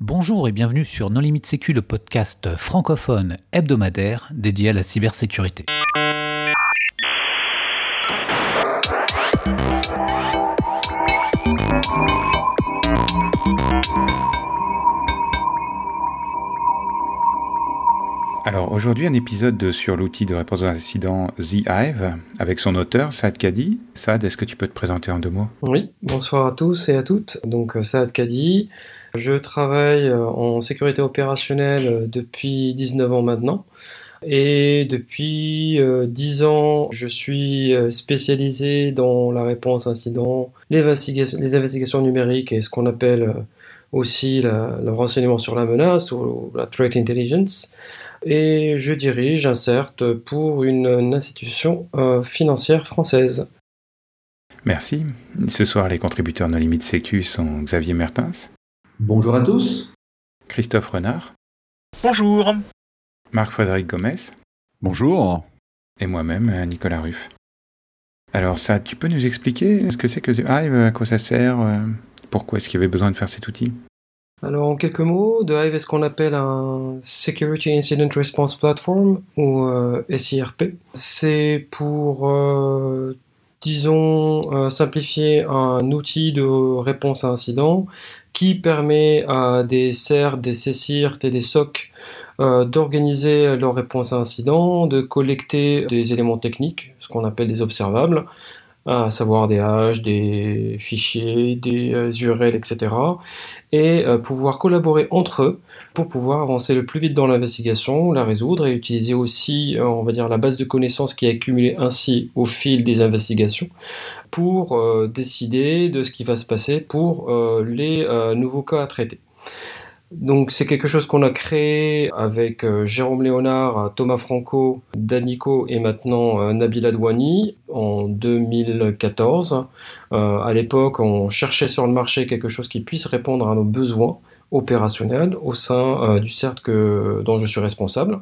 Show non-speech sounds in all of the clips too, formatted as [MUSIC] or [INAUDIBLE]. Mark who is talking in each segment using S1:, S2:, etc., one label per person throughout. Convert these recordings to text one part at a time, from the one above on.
S1: Bonjour et bienvenue sur Non Limite Sécu, le podcast francophone hebdomadaire dédié à la cybersécurité.
S2: Alors aujourd'hui un épisode sur l'outil de réponse aux incidents The Hive avec son auteur Saad Kadi. Saad, est-ce que tu peux te présenter en deux mots?
S3: Oui, bonsoir à tous et à toutes. Donc euh, Saad Kadi, je travaille euh, en sécurité opérationnelle euh, depuis 19 ans maintenant. Et depuis 10 ans, je suis spécialisé dans la réponse incident, les, investigations numériques et ce qu'on appelle aussi le renseignement sur la menace ou la threat intelligence et je dirige un CERT pour une, institution euh, financière française.
S2: Merci. Ce soir, les contributeurs No Limite Sécu sont Xavier Mertens.
S4: Bonjour à tous.
S2: Christophe Renard.
S5: Bonjour.
S2: Marc-Frédéric Gomez.
S6: Bonjour.
S2: Et moi-même, Nicolas Ruff. Alors ça, tu peux nous expliquer ce que c'est que The Hive, à quoi ça sert, euh, pourquoi est-ce qu'il y avait besoin de faire cet outil?
S3: Alors en quelques mots, The Hive est ce qu'on appelle un Security Incident Response Platform ou euh, SIRP. C'est pour, euh, disons, euh, simplifier un outil de réponse à incident qui permet à des CERT, des CSIRT et des SOC d'organiser leur réponse à incident, de collecter des éléments techniques, ce qu'on appelle des observables, à savoir des hash, des fichiers, des URL, etc. Et euh, pouvoir collaborer entre eux pour pouvoir avancer le plus vite dans l'investigation, la résoudre et utiliser aussi, euh, on va dire, la base de connaissances qui est accumulée ainsi au fil des investigations pour euh, décider de ce qui va se passer pour les nouveaux cas à traiter. Donc c'est quelque chose qu'on a créé avec euh, Jérôme Léonard, Thomas Franco, Danico et maintenant euh, Nabil Adwani en 2014. Euh, à l'époque, on cherchait sur le marché quelque chose qui puisse répondre à nos besoins opérationnels au sein du CERT dont je suis responsable.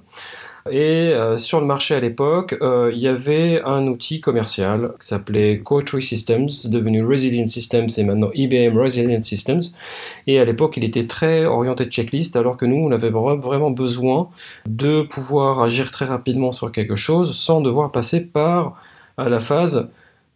S3: Et euh, sur le marché à l'époque, euh, il y avait un outil commercial qui s'appelait Cotree Systems, devenu Resilient Systems et maintenant IBM Resilient Systems. Et à l'époque, il était très orienté checklist, alors que nous, on avait vraiment besoin de pouvoir agir très rapidement sur quelque chose sans devoir passer par la phase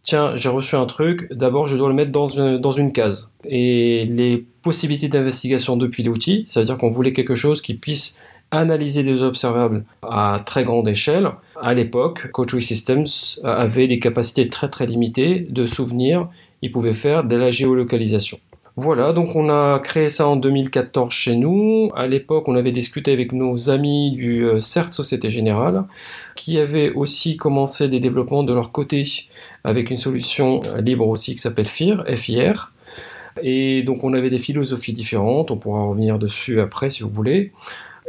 S3: tiens, j'ai reçu un truc, d'abord je dois le mettre dans une, dans une case. Et les possibilités d'investigation depuis l'outil, c'est-à-dire qu'on voulait quelque chose qui puisse analyser des observables à très grande échelle. À l'époque, Coach Systems avait des capacités très très limitées de souvenirs. Il pouvait faire de la géolocalisation. Voilà, donc on a créé ça en 2014 chez nous. À l'époque, on avait discuté avec nos amis du euh, CERT Société Générale, qui avaient aussi commencé des développements de leur côté avec une solution libre aussi qui s'appelle FIR, FIR. Et donc on avait des philosophies différentes, on pourra revenir dessus après si vous voulez.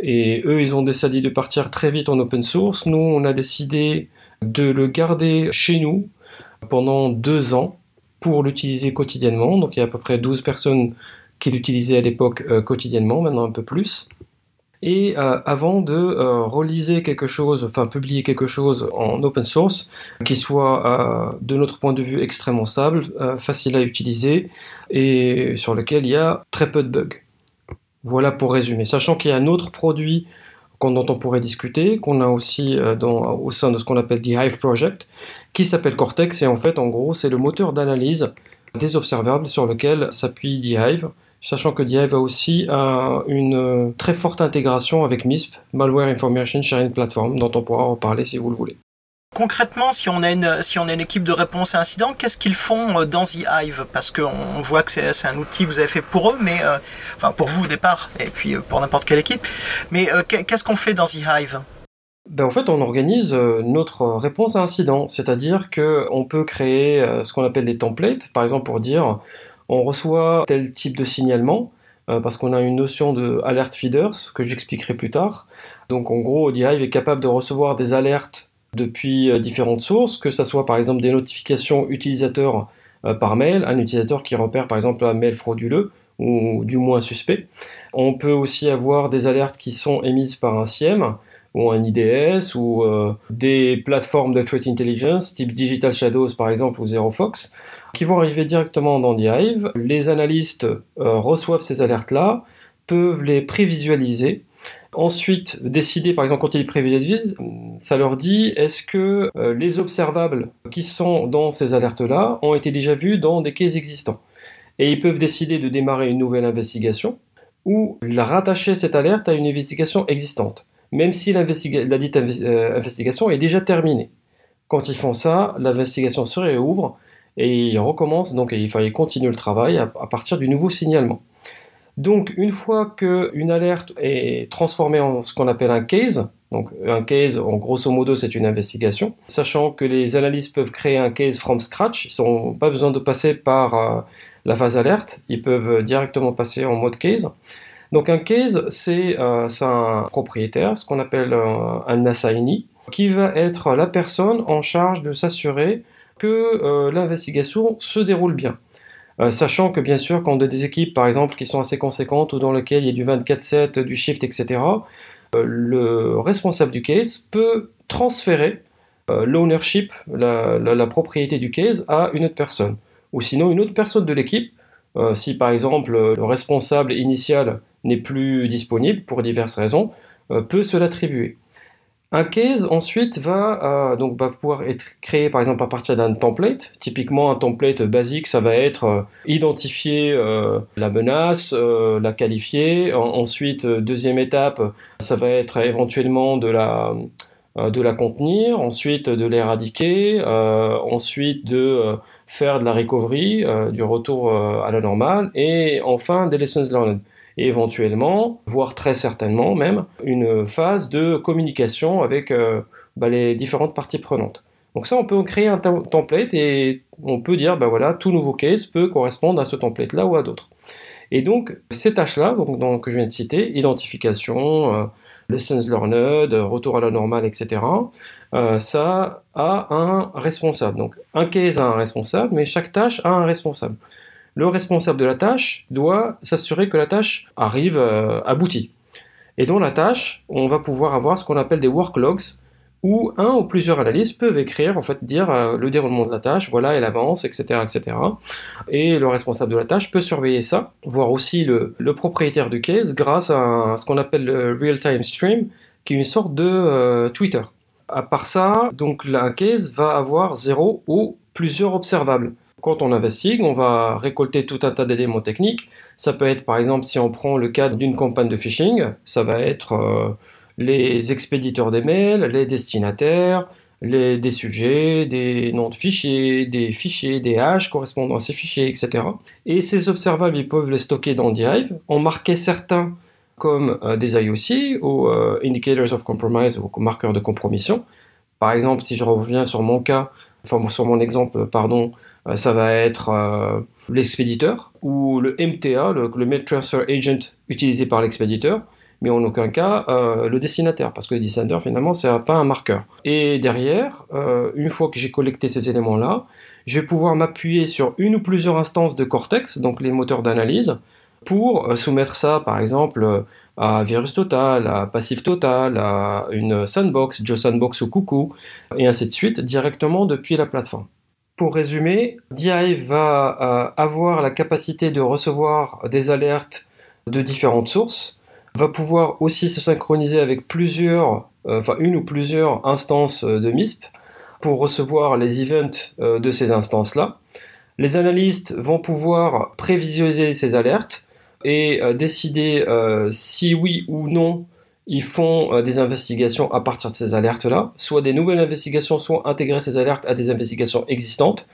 S3: Et eux, ils ont décidé de partir très vite en open source. Nous, on a décidé de le garder chez nous pendant deux ans pour l'utiliser quotidiennement. Donc il y a à peu près 12 personnes qui l'utilisaient à l'époque euh, quotidiennement, maintenant un peu plus. Et euh, avant de euh, reliser quelque chose, enfin publier quelque chose en open source, qui soit de notre point de vue extrêmement stable, facile à utiliser et sur lequel il y a très peu de bugs. Voilà pour résumer. Sachant qu'il y a un autre produit dont on pourrait discuter, qu'on a aussi euh, au sein de ce qu'on appelle The Hive Project, qui s'appelle Cortex, et en fait, en gros, c'est le moteur d'analyse des observables sur lequel s'appuie The Hive, sachant que The Hive a aussi euh, une très forte intégration avec MISP, Malware Information Sharing Platform, dont on pourra reparler si vous le voulez.
S5: Concrètement, si on a une, équipe de réponse à incident, qu'est-ce qu'ils font euh, dans The Hive? Parce qu'on voit que c'est un outil que vous avez fait pour eux, mais euh, enfin pour vous au départ, et puis euh, pour n'importe quelle équipe. Mais qu'est-ce qu'on fait dans The Hive?
S3: Ben en fait, on organise notre réponse à incident, c'est-à-dire qu'on peut créer ce qu'on appelle des templates, par exemple pour dire on reçoit tel type de signalement, parce qu'on a une notion de alert feeders que j'expliquerai plus tard. Donc en gros, Hive est capable de recevoir des alertes depuis euh, différentes sources, que ce soit par exemple des notifications utilisateurs euh, par mail, un utilisateur qui repère par exemple un mail frauduleux ou du moins suspect. On peut aussi avoir des alertes qui sont émises par un SIEM ou un IDS ou euh, des plateformes de threat intelligence type Digital Shadows par exemple ou ZeroFox qui vont arriver directement dans The Hive. Les analystes reçoivent ces alertes-là, peuvent les prévisualiser. Ensuite, décider, par exemple, quand ils les prévisualisent, ça leur dit est-ce que euh, les observables qui sont dans ces alertes-là ont été déjà vus dans des cases existants? Et ils peuvent décider de démarrer une nouvelle investigation ou rattacher cette alerte à une investigation existante, même si la dite euh, investigation est déjà terminée. Quand ils font ça, l'investigation se réouvre et ils recommencent, donc il faut continuer le travail à, partir du nouveau signalement. Donc une fois qu'une alerte est transformée en ce qu'on appelle un case, donc un case en grosso modo c'est une investigation, sachant que les analystes peuvent créer un case from scratch, ils n'ont pas besoin de passer par euh, la phase alerte, ils peuvent directement passer en mode case. Donc un case c'est euh, un propriétaire, ce qu'on appelle euh, un assignee, qui va être la personne en charge de s'assurer que euh, l'investigation se déroule bien. Euh, sachant que bien sûr, quand on a des équipes par exemple qui sont assez conséquentes ou dans lesquelles il y a du 24-7, du shift, etc., euh, le responsable du case peut transférer l'ownership, la, la, propriété du case à une autre personne. Ou sinon une autre personne de l'équipe, si par exemple le responsable initial n'est plus disponible pour diverses raisons, peut se l'attribuer. Un case ensuite va, euh, donc, va pouvoir être créé par exemple à partir d'un template. Typiquement un template basique, ça va être euh, identifier euh, la menace, la qualifier. ensuite, deuxième étape, ça va être éventuellement de la, de la contenir, ensuite de l'éradiquer, ensuite de faire de la recovery, du retour à la normale, et enfin des lessons learned et éventuellement, voire très certainement même, une phase de communication avec euh, bah, les différentes parties prenantes. Donc ça, on peut créer un template et on peut dire, bah voilà, tout nouveau case peut correspondre à ce template-là ou à d'autres. Et donc, ces tâches-là, donc, que je viens de citer, identification, euh, lessons learned, retour à la normale, etc., euh, ça a un responsable. Donc, un case a un responsable, mais chaque tâche a un responsable le responsable de la tâche doit s'assurer que la tâche arrive euh, aboutie. Et dans la tâche, on va pouvoir avoir ce qu'on appelle des worklogs, où un ou plusieurs analystes peuvent écrire, en fait, dire euh, le déroulement de la tâche, voilà, elle avance, etc., etc. Et le responsable de la tâche peut surveiller ça, voir aussi le, propriétaire du case grâce à ce qu'on appelle le real-time stream, qui est une sorte de euh, Twitter. À part ça, donc un case va avoir zéro ou plusieurs observables. Quand on investigue, on va récolter tout un tas d'éléments techniques. Ça peut être, par exemple, si on prend le cas d'une campagne de phishing, ça va être euh, les expéditeurs des mails, les destinataires, les, des sujets, des noms de fichiers, des fichiers, des hashes correspondant à ces fichiers, etc. Et ces observables, ils peuvent les stocker dans Dive, en marquer certains comme euh, des IOC ou euh, Indicators of Compromise ou marqueurs de compromission. Par exemple, si je reviens sur mon cas, enfin sur mon exemple, pardon, ça va être euh, l'expéditeur ou le MTA, le, Mail Transfer Agent utilisé par l'expéditeur, mais en aucun cas euh, le destinataire, parce que le destinataire finalement c'est pas un marqueur. Et derrière, une fois que j'ai collecté ces éléments-là, je vais pouvoir m'appuyer sur une ou plusieurs instances de Cortex, donc les moteurs d'analyse, pour soumettre ça par exemple à Virus Total, à Passif Total, à une Sandbox, Joe Sandbox ou Coucou, et ainsi de suite, directement depuis la plateforme. Pour résumer, DIve va euh, avoir la capacité de recevoir des alertes de différentes sources, va pouvoir aussi se synchroniser avec plusieurs, euh, enfin une ou plusieurs instances euh, de MISP pour recevoir les events de ces instances-là. Les analystes vont pouvoir prévisualiser ces alertes et décider si oui ou non ils font euh, des investigations à partir de ces alertes-là, soit des nouvelles investigations, soit intégrer ces alertes à des investigations existantes,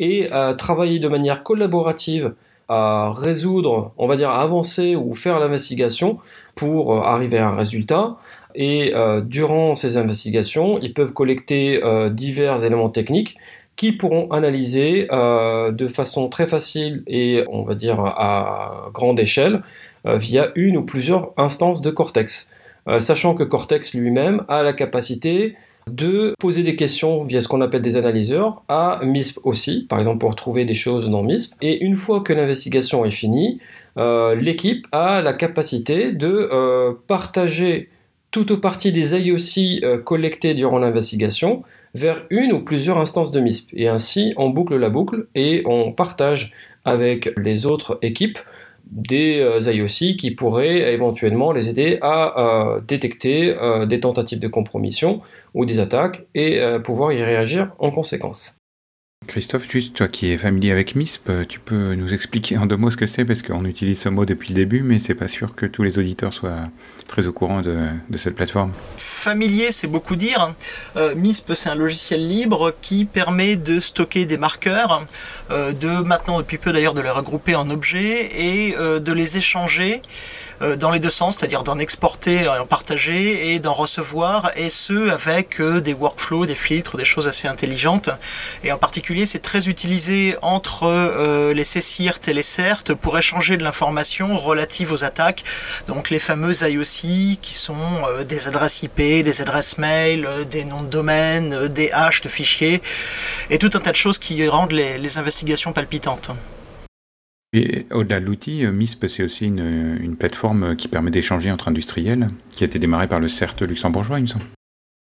S3: et euh, travailler de manière collaborative à résoudre, on va dire avancer ou faire l'investigation pour euh, arriver à un résultat. Et durant ces investigations, ils peuvent collecter divers éléments techniques qui pourront analyser de façon très facile et on va dire à grande échelle via une ou plusieurs instances de Cortex. Euh, sachant que Cortex lui-même a la capacité de poser des questions via ce qu'on appelle des analyseurs à MISP aussi, par exemple pour trouver des choses dans MISP. Et une fois que l'investigation est finie, euh, l'équipe a la capacité de euh, partager toute ou partie des IOC collectés durant l'investigation vers une ou plusieurs instances de MISP. Et ainsi, on boucle la boucle et on partage avec les autres équipes des IOC qui pourraient éventuellement les aider à détecter des tentatives de compromission ou des attaques et pouvoir y réagir en conséquence.
S2: Christophe, juste toi qui es familier avec MISP, tu peux nous expliquer en deux mots ce que c'est parce qu'on utilise ce mot depuis le début, mais c'est pas sûr que tous les auditeurs soient très au courant de, cette plateforme.
S5: Familier, c'est beaucoup dire. Euh, MISP, c'est un logiciel libre qui permet de stocker des marqueurs, euh, de maintenant depuis peu d'ailleurs de les regrouper en objets et euh, de les échanger euh, dans les deux sens, c'est-à-dire d'en exporter, en partager et d'en recevoir, et ce avec euh, des workflows, des filtres, des choses assez intelligentes. Et en particulier, c'est très utilisé entre euh, les CCIRT et les CERT pour échanger de l'information relative aux attaques. Donc les fameuses IOC qui sont des adresses IP, des adresses mail, des noms de domaine, des hashes de fichiers, et tout un tas de choses qui rendent les investigations palpitantes.
S2: Et au-delà de l'outil, euh, MISP, c'est aussi une, plateforme qui permet d'échanger entre industriels, qui a été démarrée par le CERT luxembourgeois, il me semble.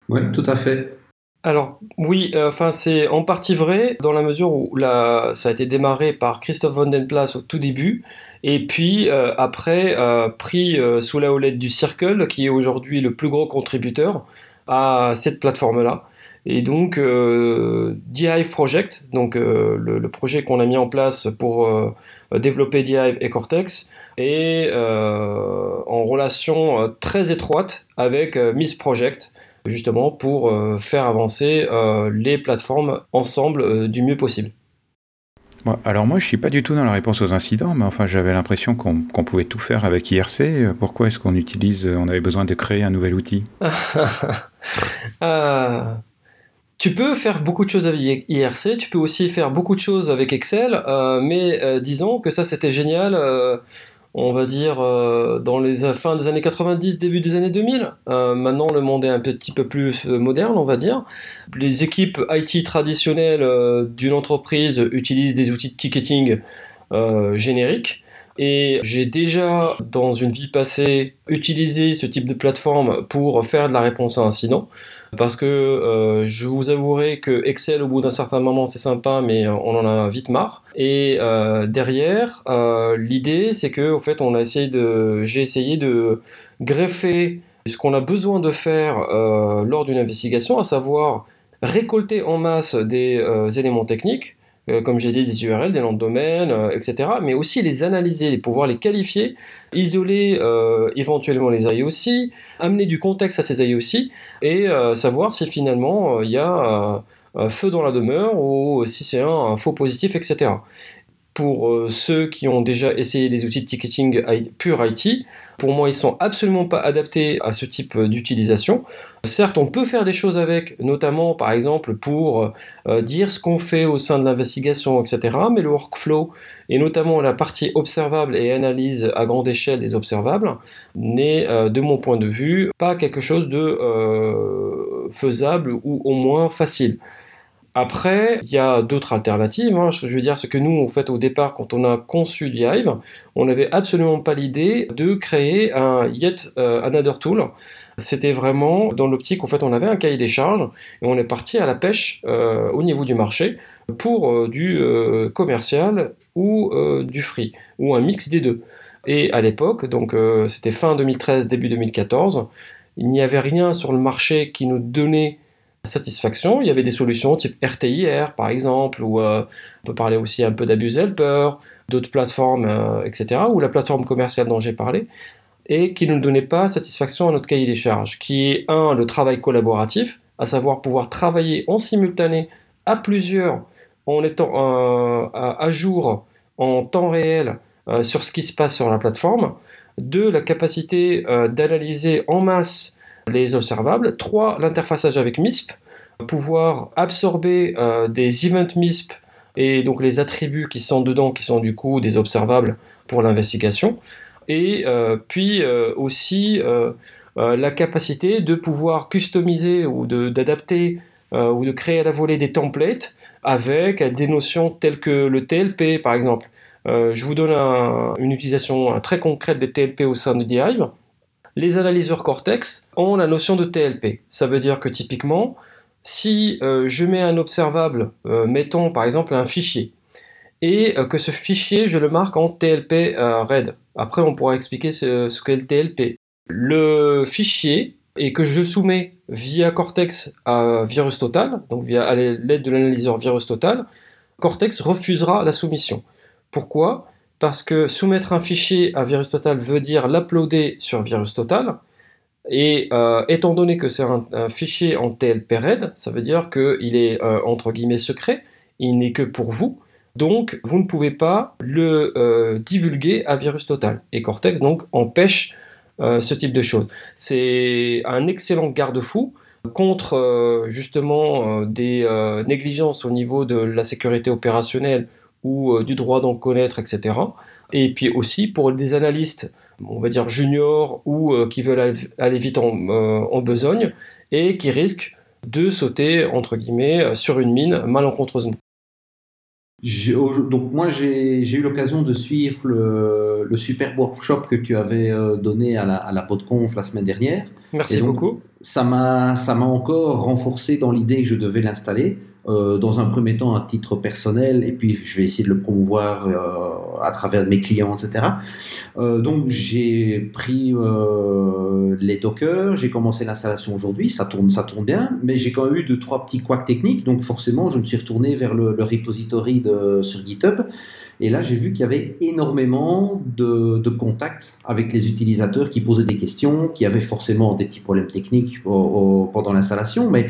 S4: Oui, tout à fait.
S3: Alors oui, euh, enfin c'est en partie vrai dans la mesure où ça a été démarré par Christophe von den Plas au tout début et puis euh, après pris sous la houlette du Circle qui est aujourd'hui le plus gros contributeur à cette plateforme là. Et donc, euh, DHive Project, donc euh, le, projet qu'on a mis en place pour euh, développer DHive et Cortex, est en relation très étroite avec Miss Project, justement pour faire avancer les plateformes ensemble du mieux possible.
S2: alors moi, je suis pas du tout dans la réponse aux incidents, mais enfin, j'avais l'impression qu'on pouvait tout faire avec IRC. Pourquoi est-ce qu'on utilise, on avait besoin de créer un nouvel outil? [LAUGHS]
S3: Tu peux faire beaucoup de choses avec IRC, tu peux aussi faire beaucoup de choses avec Excel, euh, mais euh, disons que ça c'était génial, euh, on va dire dans les fins des années 90, début des années 2000. maintenant le monde est un petit peu plus moderne, on va dire. Les équipes IT traditionnelles d'une entreprise utilisent des outils de ticketing génériques. Et j'ai déjà, dans une vie passée, utilisé ce type de plateforme pour faire de la réponse à incident parce que euh, je vous avouerai que Excel au bout d'un certain moment c'est sympa mais euh, on en a vite marre. Et euh, derrière l'idée c'est que fait on a essayé de j'ai essayé de greffer ce qu'on a besoin de faire lors d'une investigation à savoir récolter en masse des éléments techniques euh, comme j'ai dit, des URL, des noms de domaine, euh, etc. Mais aussi les analyser, pouvoir les qualifier, isoler euh, éventuellement les IOC, amener du contexte à ces IOC et savoir si finalement il y a un feu dans la demeure ou si c'est un, faux positif, etc. Pour ceux qui ont déjà essayé les outils de ticketing pur IT, pour moi, ils sont absolument pas adaptés à ce type d'utilisation. Certes, on peut faire des choses avec, notamment par exemple pour euh, dire ce qu'on fait au sein de l'investigation, etc. Mais le workflow, et notamment la partie observable et analyse à grande échelle des observables, n'est, euh, de mon point de vue, pas quelque chose de euh, faisable ou au moins facile. Après, il y a d'autres alternatives. Hein. Je veux dire, ce que nous, en fait, au départ, quand on a conçu Hive, on n'avait absolument pas l'idée de créer un Yet euh, Another Tool. C'était vraiment dans l'optique, en fait, on avait un cahier des charges et on est parti à la pêche euh, au niveau du marché pour euh, du commercial ou du free, ou un mix des deux. Et à l'époque, donc c'était fin 2013, début 2014, il n'y avait rien sur le marché qui nous donnait satisfaction. Il y avait des solutions type RTIR par exemple, ou euh, on peut parler aussi un peu d'Abuse Helper, d'autres plateformes, euh, etc., ou la plateforme commerciale dont j'ai parlé, et qui ne donnait pas satisfaction à notre cahier des charges, qui est un, le travail collaboratif, à savoir pouvoir travailler en simultané à plusieurs en étant euh, à jour en temps réel sur ce qui se passe sur la plateforme. Deux, la capacité d'analyser en masse les observables. 3. L'interfaçage avec MISP, pouvoir absorber euh, des events MISP et donc les attributs qui sont dedans, qui sont du coup des observables pour l'investigation. Et euh, puis euh, aussi la capacité de pouvoir customiser ou d'adapter ou de créer à la volée des templates avec des notions telles que le TLP par exemple. je vous donne une utilisation très concrète des TLP au sein de Dive les analyseurs Cortex ont la notion de TLP. Ça veut dire que typiquement, si euh, je mets un observable, euh, mettons par exemple un fichier, et que ce fichier, je le marque en TLP RED. Après, on pourra expliquer ce, ce qu'est le TLP. Le fichier, et que je soumets via Cortex à VirusTotal, donc via l'aide de l'analyseur VirusTotal, Cortex refusera la soumission. Pourquoi? Parce que soumettre un fichier à VirusTotal veut dire l'uploader sur VirusTotal, et euh, étant donné que c'est un, fichier en TLP-RED, ça veut dire qu'il est euh, entre guillemets secret, il n'est que pour vous, donc vous ne pouvez pas le euh, divulguer à VirusTotal. Et Cortex donc empêche ce type de choses. C'est un excellent garde-fou contre justement des négligences au niveau de la sécurité opérationnelle ou du droit d'en connaître, etc. Et puis aussi pour des analystes, on va dire juniors ou qui veulent aller vite en, en, besogne et qui risquent de sauter, entre guillemets, sur une mine malencontreusement
S4: donc moi j'ai eu l'occasion de suivre le, le, super workshop que tu avais euh, donné à la, à la PodConf la semaine dernière.
S3: Merci beaucoup.
S4: Ça m'a encore renforcé dans l'idée que je devais l'installer. Euh, dans un premier temps à titre personnel, et puis je vais essayer de le promouvoir euh, à travers mes clients, etc. Euh, donc j'ai pris les Docker, j'ai commencé l'installation aujourd'hui, ça tourne, ça tourne bien, mais j'ai quand même eu deux trois petits couacs techniques, donc forcément je me suis retourné vers le, le repository de, sur GitHub. Et là, j'ai vu qu'il y avait énormément de, de, contacts avec les utilisateurs qui posaient des questions, qui avaient forcément des petits problèmes techniques pendant l'installation, mais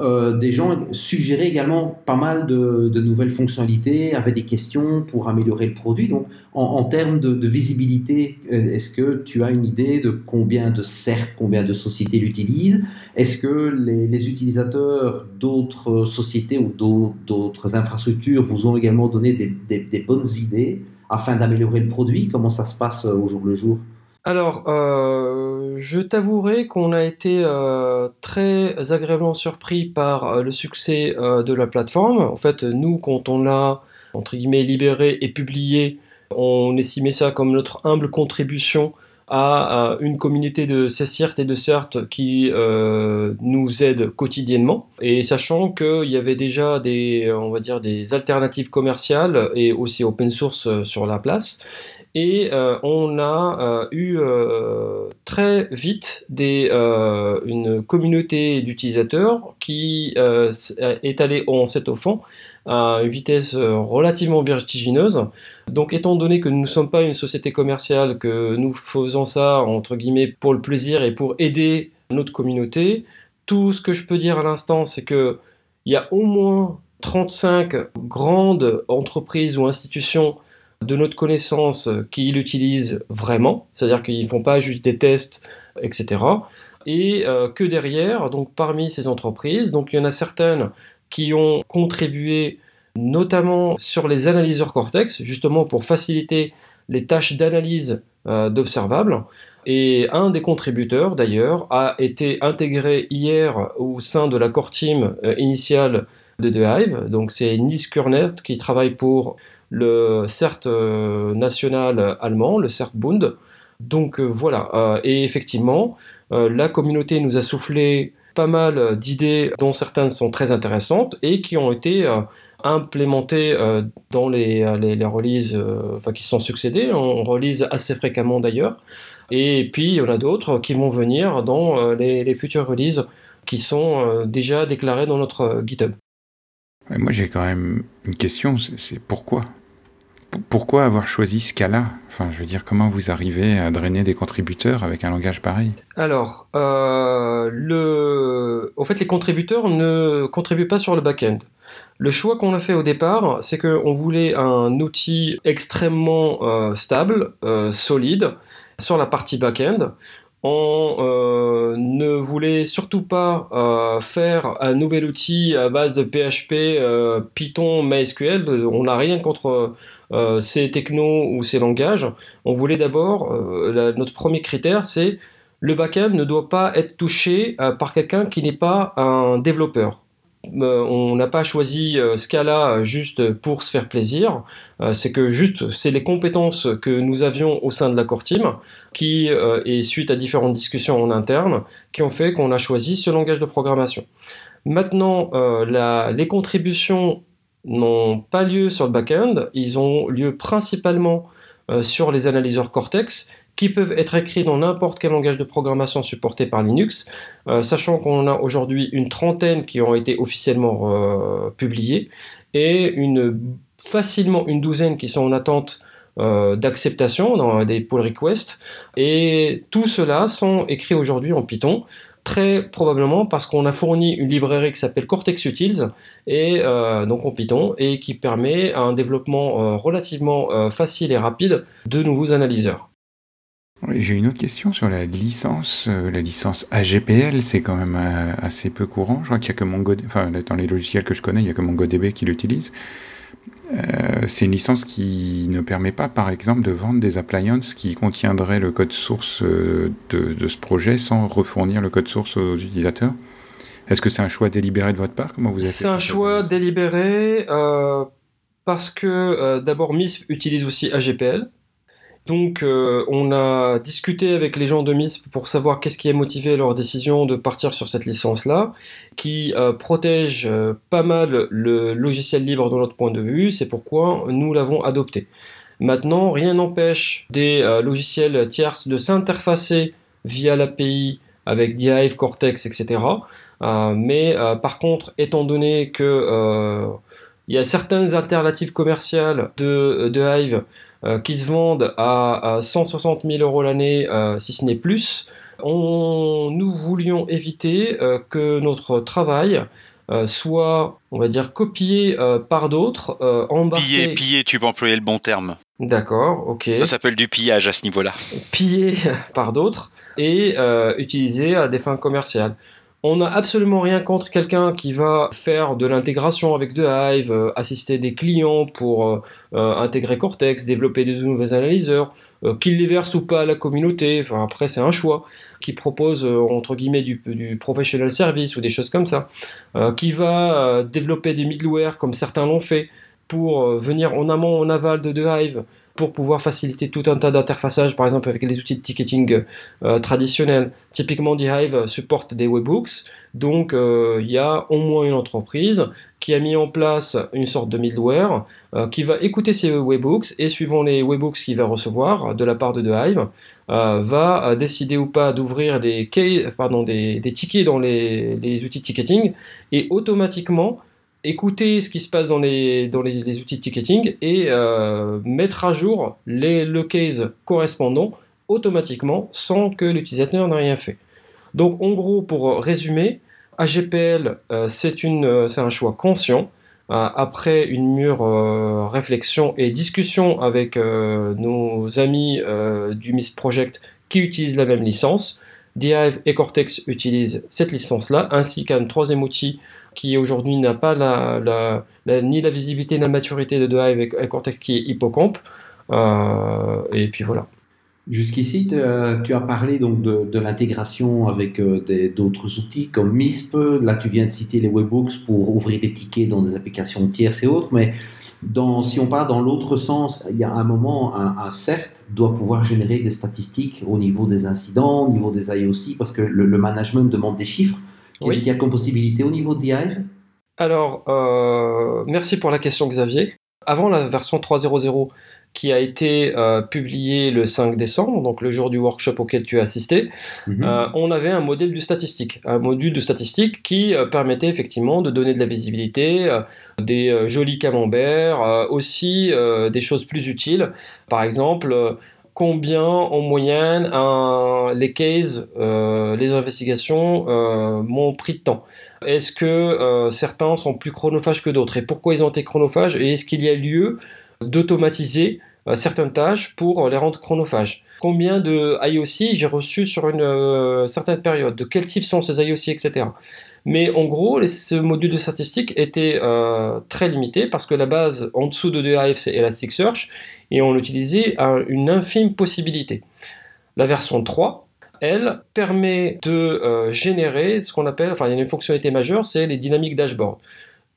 S4: euh, des gens suggéraient également pas mal de, nouvelles fonctionnalités, avaient des questions pour améliorer le produit. Donc, en, termes de, visibilité, euh, est-ce que tu as une idée de combien de cercles, combien de sociétés l'utilisent? Est-ce que les, utilisateurs d'autres sociétés ou d'autres infrastructures vous ont également donné des bonnes idées afin d'améliorer le produit? Comment ça se passe au jour le jour?
S3: Alors, euh, je t'avouerai qu'on a été euh, très agréablement surpris par euh, le succès de la plateforme. En fait, nous, quand on l'a, entre guillemets, libéré et publié, on estimait ça comme notre humble contribution à, une communauté de CERT et de CERT qui nous aide quotidiennement. Et sachant qu'il y avait déjà des, on va dire, des alternatives commerciales et aussi open source sur la place. Et euh, on a euh, eu euh, très vite une communauté d'utilisateurs qui est allée en set au fond à une vitesse relativement vertigineuse. Donc étant donné que nous ne sommes pas une société commerciale, que nous faisons ça entre guillemets pour le plaisir et pour aider notre communauté, tout ce que je peux dire à l'instant, c'est que il y a au moins 35 grandes entreprises ou institutions de notre connaissance qui l'utilisent vraiment, c'est-à-dire qu'ils ne font pas juste des tests, etc. Et euh, que derrière, donc parmi ces entreprises, donc il y en a certaines qui ont contribué notamment sur les analyseurs Cortex, justement pour faciliter les tâches d'analyse euh, d'observables. Et un des contributeurs, d'ailleurs, a été intégré hier au sein de la core team euh, initiale de The Hive. Donc c'est Nils Kurnert qui travaille pour le CERT euh, national allemand, le CERT Bund. Donc euh, voilà, euh, et effectivement, la communauté nous a soufflé pas mal d'idées dont certaines sont très intéressantes et qui ont été implémentées dans les, les, releases enfin, qui sont succédées. On relise assez fréquemment d'ailleurs. Et puis il y en a d'autres qui vont venir dans les, les futures releases qui sont déjà déclarées dans notre GitHub.
S2: Moi j'ai quand même une question, c'est pourquoi? Pourquoi avoir choisi Scala Enfin, je veux dire, comment vous arrivez à drainer des contributeurs avec un langage pareil?
S3: Alors, euh, le... en fait, les contributeurs ne contribuent pas sur le back-end. Le choix qu'on a fait au départ, c'est qu'on voulait un outil extrêmement euh, stable, euh, solide, sur la partie back-end. On euh, ne voulait surtout pas faire un nouvel outil à base de PHP, Python, MySQL. On n'a rien contre ces technos ou ces langages. On voulait d'abord, notre premier critère, c'est le backend ne doit pas être touché par quelqu'un qui n'est pas un développeur. Euh, on n'a pas choisi euh, Scala juste pour se faire plaisir. Euh, c'est que juste, c'est les compétences que nous avions au sein de la core team qui, et suite à différentes discussions en interne, qui ont fait qu'on a choisi ce langage de programmation. Maintenant, les contributions n'ont pas lieu sur le back-end, ils ont lieu principalement sur les analyseurs Cortex qui peuvent être écrits dans n'importe quel langage de programmation supporté par Linux, sachant qu'on a aujourd'hui une trentaine qui ont été officiellement publiés et une, facilement une douzaine qui sont en attente euh, d'acceptation dans des pull requests. Et tout cela sont écrits aujourd'hui en Python, très probablement parce qu'on a fourni une librairie qui s'appelle Cortex Utils, et euh, donc en Python, et qui permet un développement euh, relativement facile et rapide de nouveaux analyseurs.
S2: J'ai une autre question sur la licence. la licence AGPL, c'est quand même assez peu courant. Je crois qu'il y a que MongoDB, enfin, dans les logiciels que je connais, il n'y a que MongoDB qui l'utilise. Euh, c'est une licence qui ne permet pas, par exemple, de vendre des appliances qui contiendraient le code source euh, de, ce projet sans refournir le code source aux utilisateurs. Est-ce que c'est un choix délibéré de votre part? Comment vous
S3: C'est un choix délibéré euh, parce que d'abord MISP utilise aussi AGPL. Donc euh, on a discuté avec les gens de MISP pour savoir qu'est-ce qui a motivé leur décision de partir sur cette licence-là, qui euh, protège euh, pas mal le logiciel libre de notre point de vue, c'est pourquoi nous l'avons adopté. Maintenant, rien n'empêche des logiciels tierces de s'interfacer via l'API avec Dive, Cortex, etc. mais par contre, étant donné que il y a certaines alternatives commerciales de, Hive qui se vendent à, 160 000 euros l'année, euh, si ce n'est plus, on, nous voulions éviter euh, que notre travail soit, on va dire, copié par d'autres, embarqué...
S6: Pillé, pillé, tu peux employer le bon terme.
S3: D'accord, ok.
S6: Ça s'appelle du pillage à ce niveau-là.
S3: Pillé [LAUGHS] par d'autres et utilisé à des fins commerciales. On n'a absolument rien contre quelqu'un qui va faire de l'intégration avec de Hive, euh, assister des clients pour euh, euh, intégrer Cortex, développer de nouveaux analyseurs, qu'il les verse ou pas à la communauté, enfin après c'est un choix, qui propose entre guillemets du, du, professional service ou des choses comme ça, qui va développer des middleware comme certains l'ont fait pour venir en amont, en aval de, de Hive, pour pouvoir faciliter tout un tas d'interfaçages, par exemple avec les outils de ticketing euh, traditionnels. Typiquement, Hive supporte des webhooks, donc euh, il y a au moins une entreprise qui a mis en place une sorte de middleware euh, qui va écouter ces webhooks et suivant les webhooks qu'il va recevoir de la part de Hive, va décider ou pas d'ouvrir des, pardon, des, tickets dans les, les outils de ticketing et automatiquement écouter ce qui se passe dans les, dans les, outils de ticketing et euh, mettre à jour les, le case correspondant automatiquement sans que l'utilisateur n'ait rien fait. Donc en gros, pour résumer, AGPL, euh, euh, c'est un choix conscient. après une mûre réflexion et discussion avec nos amis du MIS Project qui utilisent la même licence, Dive et Cortex utilisent cette licence-là, ainsi qu'un troisième outil qui aujourd'hui n'a pas ni la visibilité ni la maturité de Hive avec Cortex qui est Hippocampe. Euh, et puis voilà.
S4: Jusqu'ici, tu as parlé donc de, l'intégration avec euh, d'autres outils comme MISP. Là, tu viens de citer les webhooks pour ouvrir des tickets dans des applications tierces et autres. Mais si on part dans l'autre sens, il y a un moment, un, CERT doit pouvoir générer des statistiques au niveau des incidents, au niveau des IOC, parce que le management demande des chiffres. Qu'est-ce qu'il y a comme possibilité au niveau d'IAIV
S3: Alors, euh, merci pour la question Xavier. Avant la version 3.0.0 qui a été euh, publiée le 5 décembre, donc le jour du workshop auquel tu as assisté, mhm. euh, on avait un modèle de statistique, un module de statistique qui permettait effectivement de donner de la visibilité, des jolis camemberts, aussi des choses plus utiles. Par exemple, combien en moyenne les cases, euh, les investigations euh, m'ont pris de temps? Est-ce que euh, certains sont plus chronophages que d'autres? Et pourquoi ils ont été chronophages? Et est-ce qu'il y a lieu d'automatiser certaines tâches pour les rendre chronophages? Combien de IOC j'ai reçu sur une certaine période? De quel type sont ces IOC, etc. Mais en gros, ce module de statistique était très limité parce que la base en dessous de DAF c'est Elasticsearch et on l'utilisait à une infime possibilité. La version 3, elle, permet de euh, générer ce qu'on appelle, enfin il y a une fonctionnalité majeure, c'est les dynamiques dashboard.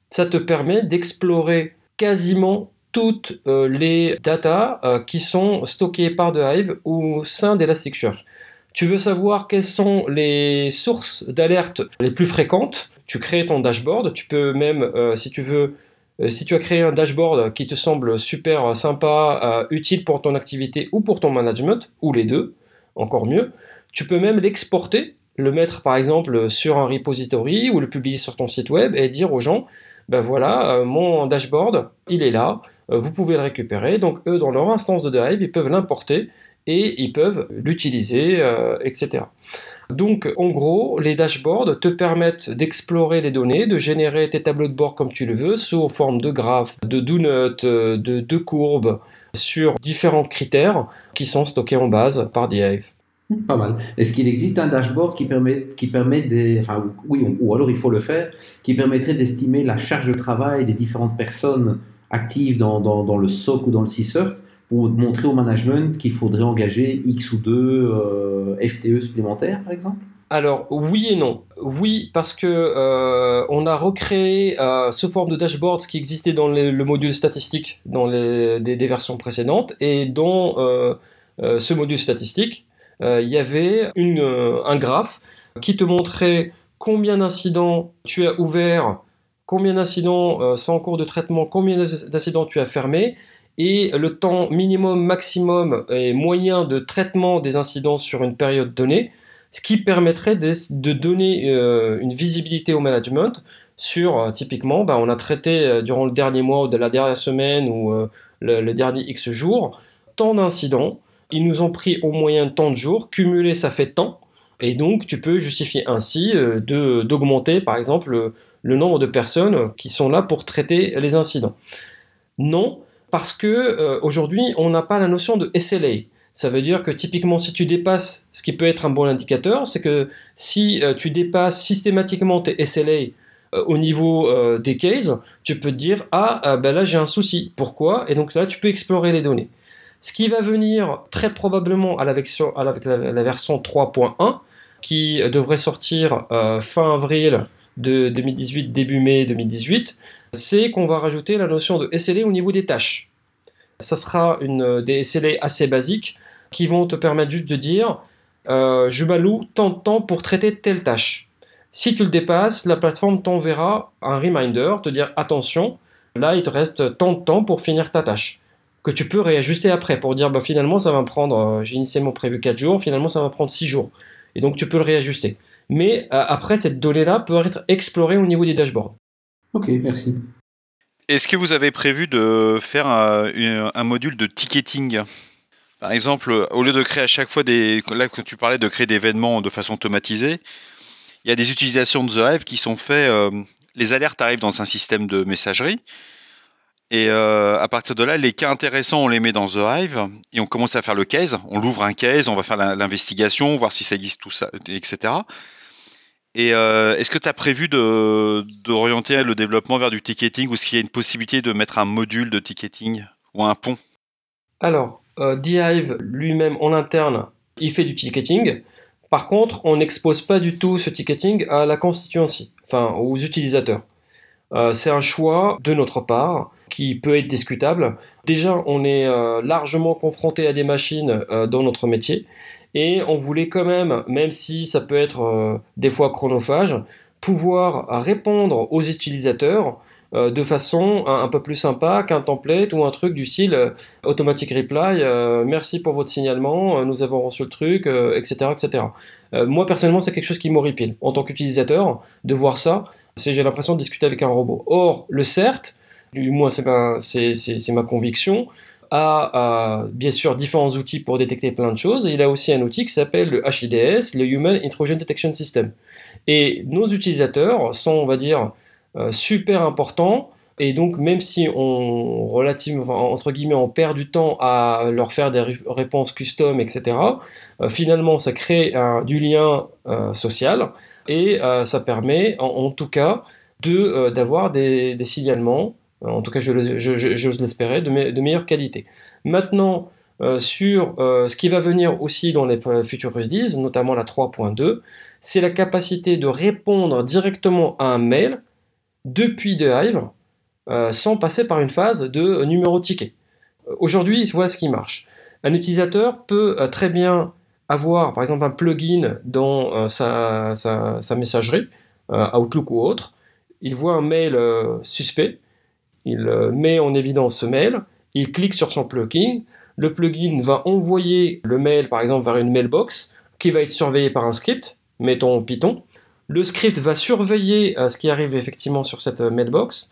S3: Ça te permet d'explorer quasiment toutes euh, les datas euh, qui sont stockées par The Hive au sein d'Elasticsearch. Tu veux savoir quelles sont les sources d'alerte les plus fréquentes, tu crées ton dashboard, tu peux même, si tu veux, Euh, si tu as créé un dashboard qui te semble super sympa, utile pour ton activité ou pour ton management, ou les deux, encore mieux, tu peux même l'exporter, le mettre par exemple sur un repository ou le publier sur ton site web et dire aux gens, ben voilà, mon dashboard, il est là, vous pouvez le récupérer. Donc eux, dans leur instance de Drive, ils peuvent l'importer et ils peuvent l'utiliser, etc. Donc, en gros, les dashboards te permettent d'explorer les données, de générer tes tableaux de bord comme tu le veux, sous forme de graphes, de donuts, de, de courbes, sur différents critères qui sont stockés en base par Hive.
S4: Pas mal. Est-ce qu'il existe un dashboard qui permet, qui permet enfin, oui, ou alors il faut le faire, qui permettrait d'estimer la charge de travail des différentes personnes actives dans, le SOC ou dans le CSIRT pour montrer au management qu'il faudrait engager X ou deux euh, FTE supplémentaires, par exemple?
S3: Alors oui et non. Oui parce que euh, on a recréé euh, ce forme de dashboard qui existait dans le module statistique dans des, versions précédentes et dans ce module statistique il y avait un graphe qui te montrait combien d'incidents tu as ouverts, combien d'incidents sont en cours de traitement, combien d'incidents tu as fermés et le temps minimum, maximum et moyen de traitement des incidents sur une période donnée, ce qui permettrait de, donner euh, une visibilité au management sur, euh, typiquement, bah, on a traité euh, durant le dernier mois ou de la dernière semaine ou le, dernier X jours, tant d'incidents, ils nous ont pris au moyen tant de jours, cumulé ça fait tant, et donc tu peux justifier ainsi d'augmenter par exemple le nombre de personnes qui sont là pour traiter les incidents. Non, parce que euh, aujourd'hui, on n'a pas la notion de SLA. Ça veut dire que typiquement, si tu dépasses, ce qui peut être un bon indicateur, c'est que si euh, tu dépasses systématiquement tes SLA euh, au niveau des cases, tu peux te dire ah ben là j'ai un souci. Pourquoi? Et donc là, tu peux explorer les données. Ce qui va venir très probablement à la version, à la, la version 3.1, qui devrait sortir fin avril de 2018, début mai 2018, c'est qu'on va rajouter la notion de SLA au niveau des tâches. Ça sera une, des SLA assez basiques qui vont te permettre juste de dire euh, je m'alloue tant de temps pour traiter telle tâche. Si tu le dépasses, la plateforme t'enverra un reminder, te dire attention, là il te reste tant de temps pour finir ta tâche. Que tu peux réajuster après pour dire bah, finalement ça va me prendre, euh, j'ai initialement prévu 4 jours, finalement ça va prendre 6 jours. Et donc tu peux le réajuster. Mais euh, après, cette donnée-là peut être explorée au niveau des dashboards.
S4: Ok, merci.
S6: Est-ce que vous avez prévu de faire un, module de ticketing? Par exemple, au lieu de créer à chaque fois des. Là, quand tu parlais de créer des événements de façon automatisée, il y a des utilisations de The Hive qui sont faites. Euh, les alertes arrivent dans un système de messagerie. Et euh, à partir de là, les cas intéressants, on les met dans The Hive et on commence à faire le case. On l'ouvre un case, on va faire l'investigation, voir si ça existe, tout ça, etc. Et euh, est-ce que tu as prévu d'orienter le développement vers du ticketing ou est-ce qu'il y a une possibilité de mettre un module de ticketing ou un pont?
S3: Alors, euh, D-Hive lui-même en interne, il fait du ticketing. Par contre, on n'expose pas du tout ce ticketing à la constituency, enfin aux utilisateurs. Euh, c'est un choix de notre part qui peut être discutable. Déjà, on est largement confronté à des machines dans notre métier et on voulait quand même, même si ça peut être euh, des fois chronophage, pouvoir répondre aux utilisateurs euh, de façon un, peu plus sympa qu'un template ou un truc du style euh, automatic reply, merci pour votre signalement, nous avons reçu le truc, etc. etc. moi personnellement, c'est quelque chose qui m'horripile en tant qu'utilisateur de voir ça. J'ai l'impression de discuter avec un robot. Or, le CERT, du moins c'est ma conviction, bien sûr différents outils pour détecter plein de choses. Et il a aussi un outil qui s'appelle le HIDS, le Human Intrusion Detection System. Et nos utilisateurs sont, on va dire, euh, super importants. Et donc, même si on, relativement, entre guillemets, on perd du temps à leur faire des réponses custom, etc., euh, finalement, ça crée du lien euh, social et ça permet, en, tout cas, d'avoir des, des signalements en tout cas j'ose l'espérer, de, meilleure qualité. Maintenant, euh, sur euh, ce qui va venir aussi dans les futures releases, notamment la 3.2, c'est la capacité de répondre directement à un mail depuis The Hive euh, sans passer par une phase de numéro ticket. Aujourd'hui, voilà ce qui marche. Un utilisateur peut très bien avoir, par exemple, un plugin dans sa, sa, messagerie, Outlook ou autre. Il voit un mail suspect, il euh, met en évidence ce mail, il clique sur son plugin, le plugin va envoyer le mail par exemple vers une mailbox qui va être surveillée par un script, mettons Python. Le script va surveiller ce qui arrive effectivement sur cette mailbox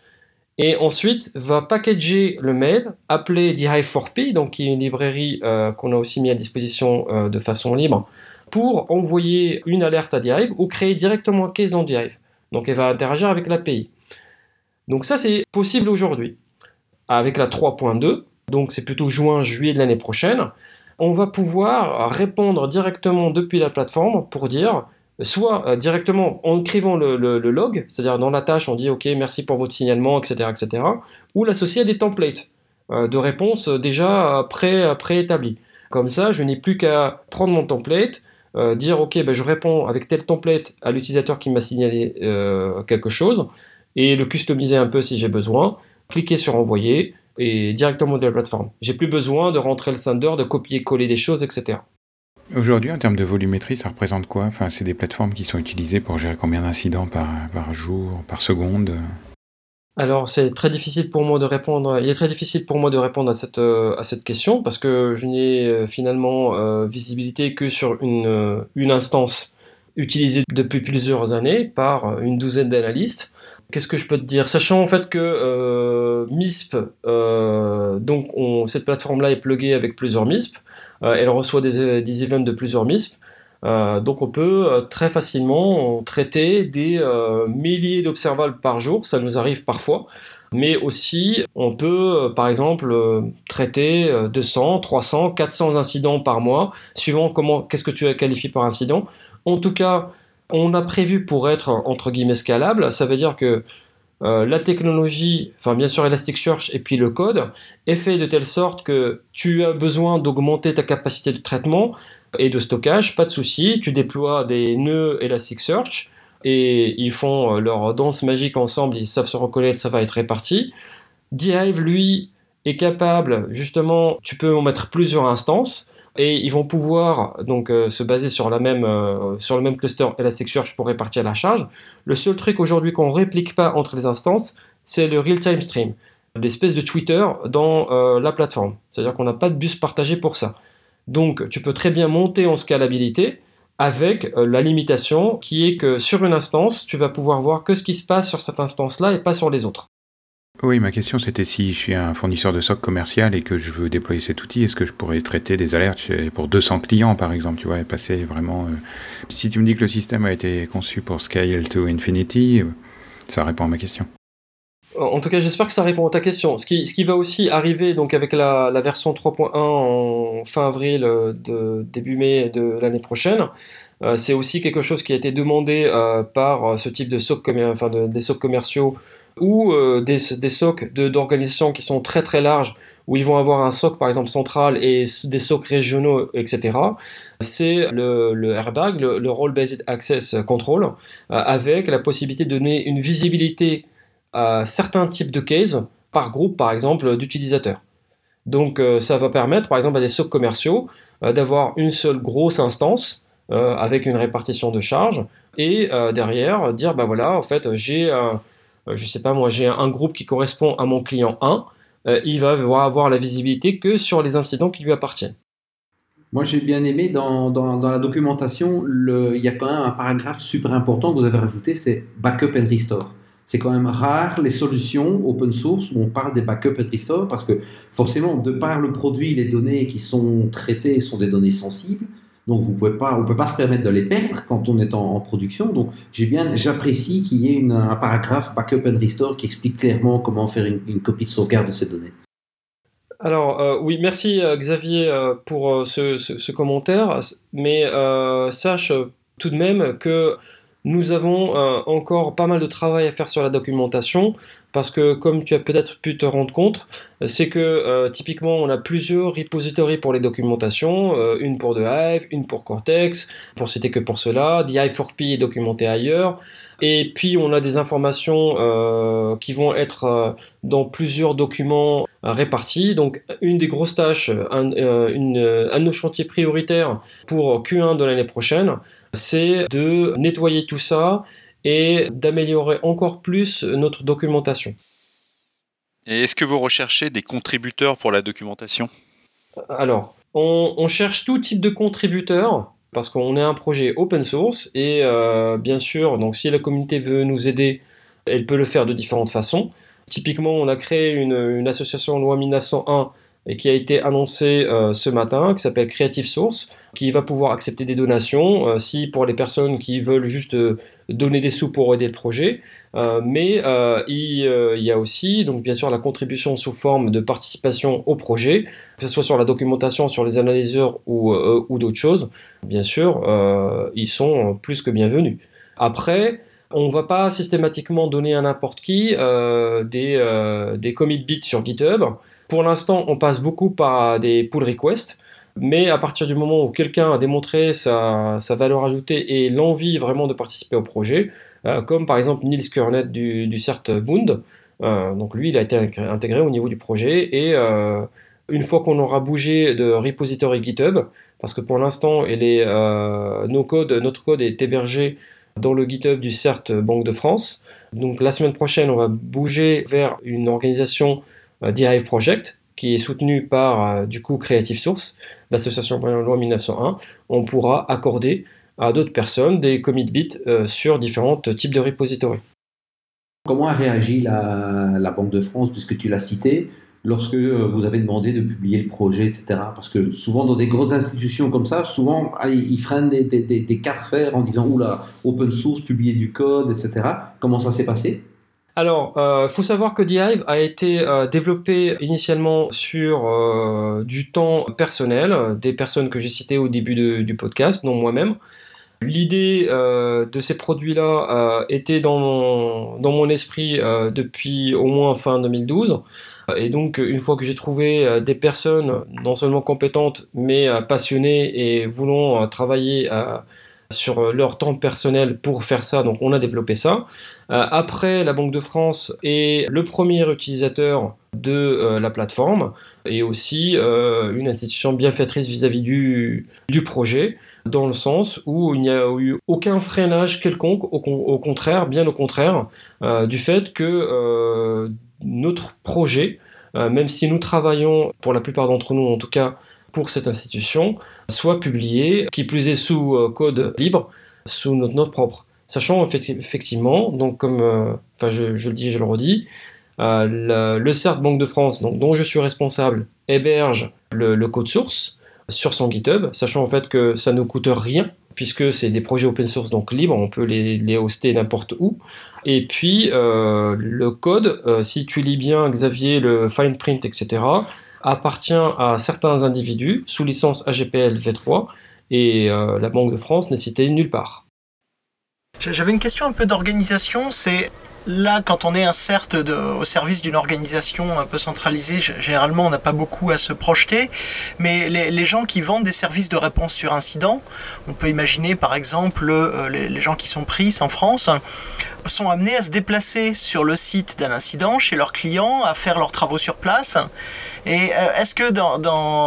S3: et ensuite va packager le mail, appeler dhive4p, donc qui est une librairie euh, qu'on a aussi mis à disposition euh, de façon libre, pour envoyer une alerte à Dhive ou créer directement un case dans Dhive. Donc elle va interagir avec l'API. Donc ça c'est possible aujourd'hui. Avec la 3.2, donc c'est plutôt juin-juillet de l'année prochaine, on va pouvoir répondre directement depuis la plateforme pour dire soit euh, directement en écrivant le, log, c'est-à-dire dans la tâche, on dit OK, merci pour votre signalement, etc., etc., ou l'associer à des templates euh, de réponse déjà pré, préétablis. Comme ça, je n'ai plus qu'à prendre mon template, euh, dire OK, ben, je réponds avec tel template à l'utilisateur qui m'a signalé quelque chose, et le customiser un peu si j'ai besoin, cliquer sur envoyer, et directement de la plateforme. J'ai plus besoin de rentrer le sender, de copier-coller des choses, etc.
S2: Aujourd'hui, en termes de volumétrie, ça représente quoi? Enfin, C'est des plateformes qui sont utilisées pour gérer combien d'incidents par, par jour, par seconde?
S3: Alors c'est très difficile pour moi de répondre. Il est très difficile pour moi de répondre à cette, euh, à cette question parce que je n'ai euh, finalement euh, visibilité que sur une, une instance utilisée depuis plusieurs années par une douzaine d'analystes. Qu'est-ce que je peux te dire? Sachant en fait que MISP, donc cette plateforme-là est pluguée avec plusieurs MISP. Euh, elle reçoit des, des, events de plusieurs MISP. Euh, donc on peut euh, très facilement traiter des milliers d'observables par jour, ça nous arrive parfois, mais aussi on peut par exemple traiter 200, 300, 400 incidents par mois, suivant comment qu'est-ce que tu qualifié par incident. En tout cas, on a prévu pour être entre guillemets scalable, ça veut dire que euh, la technologie, enfin bien sûr Elasticsearch et puis le code, est fait de telle sorte que tu as besoin d'augmenter ta capacité de traitement et de stockage, pas de souci, tu déploies des nœuds Elasticsearch et ils font euh, leur danse magique ensemble, ils savent se reconnaître, ça va être réparti. Dhive, lui, est capable, justement, tu peux en mettre plusieurs instances, et ils vont pouvoir donc euh, se baser sur, la même, euh, sur le même cluster Elasticsearch pour répartir la charge. Le seul truc aujourd'hui qu'on réplique pas entre les instances, c'est le real-time stream, l'espèce de Twitter dans euh, la plateforme. C'est-à-dire qu'on n'a pas de bus partagé pour ça. Donc tu peux très bien monter en scalabilité avec la limitation qui est que sur une instance, tu vas pouvoir voir que ce qui se passe sur cette instance-là et pas sur les autres.
S2: Oui, ma question c'était si je suis un fournisseur de SOC commercial et que je veux déployer cet outil, est-ce que je pourrais traiter des alertes pour 200 clients par exemple, tu vois, et passer vraiment... Euh, si tu me dis que le système a été conçu pour scale to infinity, euh, ça répond à ma question.
S3: En tout cas, j'espère que ça répond à ta question. Ce qui, va aussi arriver donc avec la, version 3.1 en fin avril, euh, début mai de l'année prochaine, c'est aussi quelque chose qui a été demandé par ce type de SOC, SOC commerciaux ou euh, des, des SOC d'organisations qui sont très très larges, où ils vont avoir un SOC par exemple central et des SOC régionaux, etc. C'est le, le, airbag, le, Role Based Access Control, euh, avec la possibilité de donner une visibilité à certains types de cases par groupe par exemple d'utilisateurs. Donc euh, ça va permettre par exemple à des SOC commerciaux d'avoir une seule grosse instance avec une répartition de charges et derrière dire bah voilà en fait j'ai je sais pas moi, j'ai un groupe qui correspond à mon client 1, euh, il va avoir la visibilité que sur les incidents qui lui appartiennent.
S4: Moi, j'ai bien aimé dans, dans, la documentation, le, il y a quand même un paragraphe super important que vous avez rajouté, c'est backup and restore. C'est quand même rare les solutions open source où on parle des backup and restore parce que forcément, de par le produit, les données qui sont traitées sont des données sensibles. Donc vous on peut pas se permettre de les perdre quand on est en, production. Donc j'ai bien, j'apprécie qu'il y ait un paragraphe backup and restore qui explique clairement comment faire une, copie de sauvegarde de ces données.
S3: Alors euh, oui, merci euh, Xavier euh, pour ce, commentaire, mais sache tout de même que nous avons encore pas mal de travail à faire sur la documentation parce que comme tu as peut-être pu te rendre compte, c'est que euh, typiquement on a plusieurs repositories pour les documentations, euh, une pour The Hive, une pour Cortex, pour citer que pour cela, The Hive 4P est documenté ailleurs, et puis on a des informations euh, qui vont être dans plusieurs documents répartis. Donc une des grosses tâches, un, une, un de nos chantiers prioritaires pour Q1 de l'année prochaine, c'est de nettoyer tout ça et d'améliorer encore plus notre documentation.
S6: Et est-ce que vous recherchez des contributeurs pour la documentation?
S3: Alors, on, on cherche tout type de contributeurs parce qu'on est un projet open source et euh, bien sûr, donc si la communauté veut nous aider, elle peut le faire de différentes façons. Typiquement, on a créé une, une association loi 1901 et qui a été annoncée euh, ce matin, qui s'appelle Creative Source, qui va pouvoir accepter des donations, euh, si pour les personnes qui veulent juste donner des sous pour aider le projet. Euh, mais euh, il, euh, il y a aussi, donc bien sûr, la contribution sous forme de participation au projet, que ce soit sur la documentation, sur les analyseurs ou, ou d'autres choses. Bien sûr, ils sont plus que bienvenus. Après, on ne va pas systématiquement donner à n'importe qui des, des commit bits sur GitHub. Pour l'instant, on passe beaucoup par des pull requests. Mais à partir du moment où quelqu'un a démontré sa, valeur ajoutée et l'envie vraiment de participer au projet, euh, comme par exemple Niels Kurnet du, CERT Bund, euh, donc lui il a été intégré- au niveau du projet et euh, une fois qu'on aura bougé de repository GitHub, parce que pour l'instant codes, notre code est hébergé dans le GitHub du CERT Banque de France, donc la semaine prochaine on va bouger vers une organisation euh, Project qui est soutenue par du coup Creative Source l'association loi 1901, on pourra accorder à d'autres personnes des commit bits euh, sur différents types de repositories.
S4: Comment a réagi la, Banque de France, puisque tu l'as cité, lorsque euh, vous avez demandé de publier le projet, etc. Parce que souvent, dans des grosses institutions comme ça, souvent, allez, ils freinent des, des, des, des cas de fer en disant Oula, open source, publier du code, etc. Comment ça s'est passé?
S3: Alors, il euh, faut savoir que DHive a été euh, développé initialement sur euh, du temps personnel, des personnes que j'ai citées au début du podcast, dont moi-même. L'idée euh, de ces produits-là était dans mon, dans mon esprit depuis au moins fin 2012. Et donc, une fois que j'ai trouvé des personnes non seulement compétentes, mais passionnées et voulant travailler euh, sur leur temps personnel pour faire ça, donc on a développé ça. Euh, après, la Banque de France est le premier utilisateur de euh, la plateforme et aussi euh, une institution bienfaitrice vis-à-vis du, du projet, dans le sens où il n'y a eu aucun freinage quelconque, au, con- au contraire, bien au contraire, euh, du fait que euh, notre projet, euh, même si nous travaillons, pour la plupart d'entre nous en tout cas, pour cette institution, soit publié, qui plus est sous euh, code libre, sous notre note propre. Sachant effecti- effectivement, donc comme euh, enfin je, le dis et je le redis, euh, le, CERT Banque de France, donc, dont je suis responsable, héberge le, code source sur son GitHub, sachant en fait que ça ne coûte rien, puisque c'est des projets open source donc libres, on peut les, les hoster n'importe où. Et puis le code, si tu lis bien Xavier, le fine print, etc., appartient à certains individus sous licence AGPL V3 et euh, la Banque de France n'est citée nulle part.
S5: J'avais une question un peu d'organisation. C'est là, quand on est de- au service d'une organisation un peu centralisée, généralement, on n'a pas beaucoup à se projeter. Mais les, les gens qui vendent des services de réponse sur incident, on peut imaginer par exemple euh, les, les gens qui sont pris en France, sont amenés à se déplacer sur le site d'un incident chez leurs clients, à faire leurs travaux sur place. Et euh, est-ce que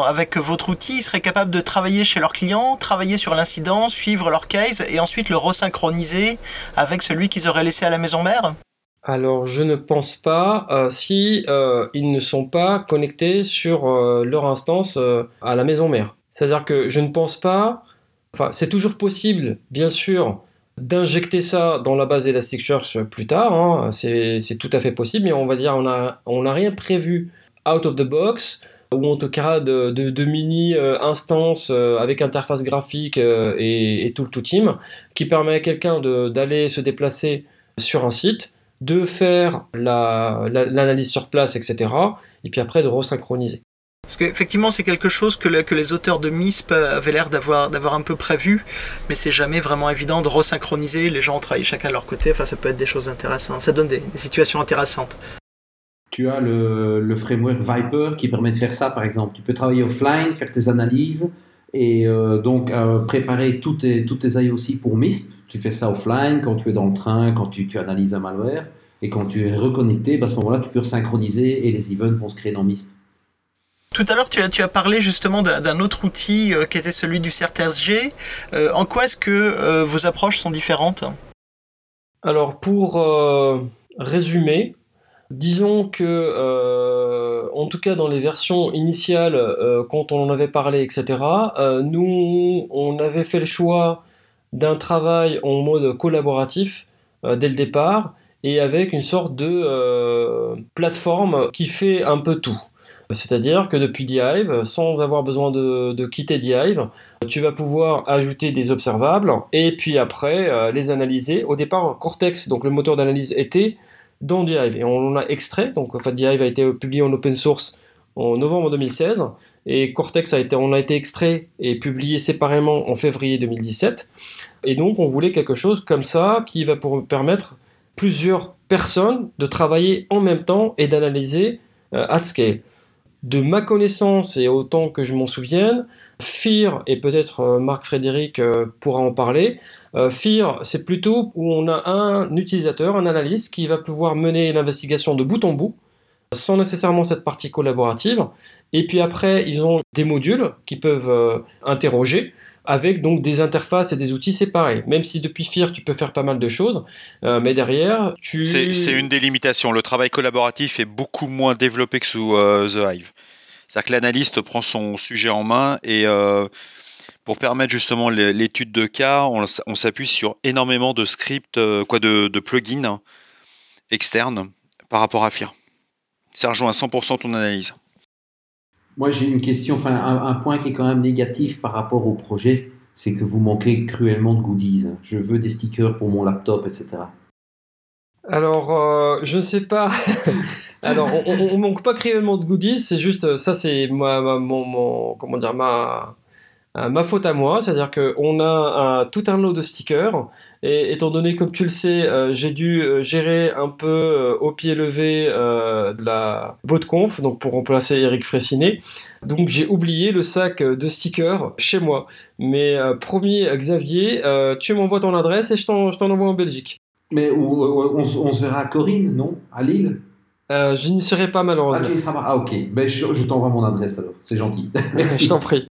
S5: avec votre outil, ils seraient capables de travailler chez leurs clients, travailler sur l'incident, suivre leur case et ensuite le resynchroniser avec celui qu'ils auraient laissé à la maison mère?
S3: Alors je ne pense pas euh, si euh, ils ne sont pas connectés sur euh, leur instance à la maison mère. C'est-à-dire que je ne pense pas, enfin c'est toujours possible, bien sûr, d'injecter ça dans la base Elasticsearch plus tard, hein, c'est tout à fait possible, mais on va dire on n'a rien prévu out of the box ou en tout cas de, mini euh, instances euh, avec interface graphique euh, et, tout le tout team qui permet à quelqu'un d'aller se déplacer sur un site, de faire la- la- l'analyse sur place, etc. Et puis après de resynchroniser.
S5: Parce qu'effectivement, c'est quelque chose que, que les auteurs de MISP avaient l'air d'avoir un peu prévu, mais c'est jamais vraiment évident de resynchroniser. Les gens travaillent chacun de leur côté. Enfin, ça peut être des choses intéressantes. Ça donne des situations intéressantes.
S4: Tu as le, le framework Viper qui permet de faire ça, par exemple. Tu peux travailler offline, faire tes analyses et euh, donc euh, préparer tous tes, tous tes IOC pour MISP. Tu fais ça offline quand tu es dans le train, quand tu, tu analyses un malware. Et quand tu es reconnecté, bah, à ce moment-là, tu peux synchroniser et les events vont se créer dans MISP.
S5: Tout à l'heure, tu as, tu as parlé justement d'un autre outil euh, qui était celui du CERT-SG. Euh, en quoi est-ce que euh, vos approches sont différentes?
S3: Alors pour euh, résumer, Disons que, euh, en tout cas dans les versions initiales, euh, quand on en avait parlé, etc., euh, nous, on avait fait le choix d'un travail en mode collaboratif dès le départ et avec une sorte de plateforme qui fait un peu tout. C'est-à-dire que depuis DIve, sans avoir besoin de, de, quitter DIve, tu vas pouvoir ajouter des observables et puis après les analyser. Au départ, Cortex, donc le moteur d'analyse était dans DIve. Et on en a extrait, donc en fait, DIve a été publié en open source en novembre 2016, et Cortex a été, on a été extrait et publié séparément en février 2017. Et donc on voulait quelque chose comme ça qui va pour permettre plusieurs personnes de travailler en même temps et d'analyser euh, at scale. De ma connaissance et autant que je m'en souvienne, FIR, et peut-être euh, Marc Frédéric euh, pourra en parler, euh, FIR, c'est plutôt où on a un utilisateur, un analyste qui va pouvoir mener l'investigation de bout en bout, sans nécessairement cette partie collaborative. Et puis après, ils ont des modules qui peuvent euh, interroger avec donc des interfaces et des outils séparés. Même si depuis FIR, tu peux faire pas mal de choses, euh, mais derrière, tu...
S6: C'est une des limitations. Le travail collaboratif est beaucoup moins développé que sous The Hive. C'est-à-dire que l'analyste prend son sujet en main et pour permettre justement l'étude de cas, on, s'appuie sur énormément de scripts, euh, quoi, de, plugins externes par rapport à FIR. Ça rejoint à 100% ton analyse.
S4: Moi, j'ai une question, enfin, un, point qui est quand même négatif par rapport au projet, c'est que vous manquez cruellement de goodies. Je veux des stickers pour mon laptop, etc.
S3: Alors, euh, je ne sais pas. [LAUGHS] Alors, on, ne manque pas cruellement de goodies, c'est juste, ça, c'est mon, comment dire, ma, euh, ma faute à moi, c'est-à-dire qu'on a tout un lot de stickers, et étant donné, comme tu le sais, euh, j'ai dû euh, gérer un peu au pied levé la conf, donc pour remplacer Eric Fressinet, donc j'ai oublié le sac de stickers chez moi. Mais promis, Xavier, tu m'envoies ton adresse et je t'en envoie en Belgique.
S4: Mais on, se verra à Corinne, non? À Lille?
S3: Je n'y serai pas malheureusement.
S4: Ah, ah ok, ben, je, je t'envoie mon adresse alors, c'est gentil. [LAUGHS]
S3: je t'en prie.